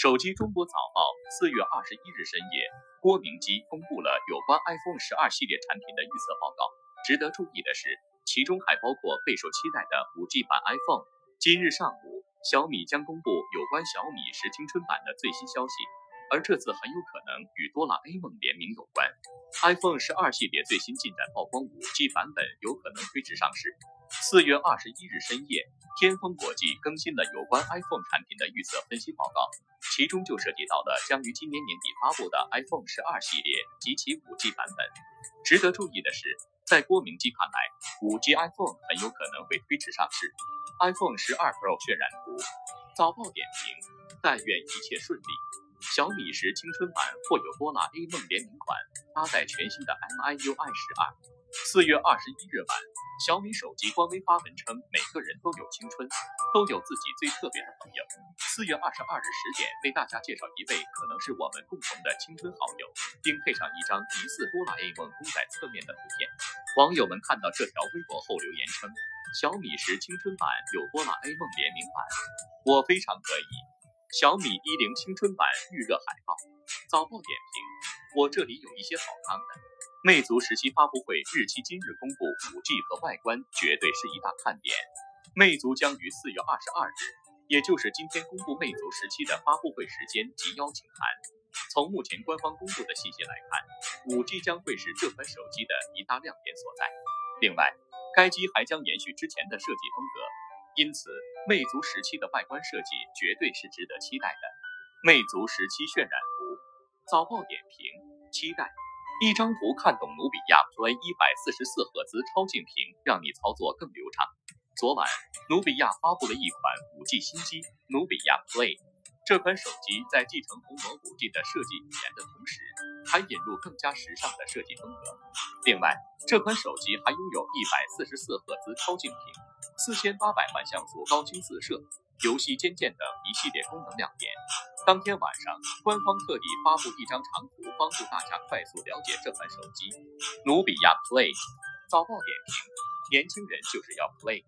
手机中国早报四月二十一日深夜，郭明基公布了有关 iPhone 十二系列产品的预测报告。值得注意的是，其中还包括备受期待的五 G 版 iPhone。今日上午，小米将公布有关小米十青春版的最新消息。而这次很有可能与哆啦 A 梦联名有关。iPhone 十二系列最新进展曝光，5G 版本有可能推迟上市。四月二十一日深夜，天风国际更新了有关 iPhone 产品的预测分析报告，其中就涉及到了将于今年年底发布的 iPhone 十二系列及其 5G 版本。值得注意的是，在郭明基看来，5G iPhone 很有可能会推迟上市。iPhone 十二 Pro 渲染图，早报点评：但愿一切顺利。小米十青春版或有哆啦 A 梦联名款，搭载全新的 MIUI 十二。四月二十一日晚，小米手机官微发文称，每个人都有青春，都有自己最特别的朋友。四月二十二日十点，为大家介绍一位可能是我们共同的青春好友，并配上一张疑似哆啦 A 梦公仔侧面的图片。网友们看到这条微博后留言称，小米十青春版有哆啦 A 梦联名版，我非常可以。小米一零青春版预热海报，早报点评：我这里有一些好康的。魅族十七发布会日期今日公布，五 G 和外观绝对是一大看点。魅族将于四月二十二日，也就是今天公布魅族十七的发布会时间及邀请函。从目前官方公布的信息来看，五 G 将会是这款手机的一大亮点所在。另外，该机还将延续之前的设计风格。因此，魅族十七的外观设计绝对是值得期待的。魅族十七渲染图，早报点评：期待。一张图看懂努比亚 Play 一百四十四赫兹超静屏，让你操作更流畅。昨晚，努比亚发布了一款五 G 新机努比亚 Play。这款手机在继承红魔五 G 的设计语言的同时，还引入更加时尚的设计风格。另外，这款手机还拥有一百四十四赫兹超静屏。四千八百万像素高清四摄、游戏监键等一系列功能亮点。当天晚上，官方特地发布一张长图，帮助大家快速了解这款手机——努比亚 Play。早报点评：年轻人就是要 Play。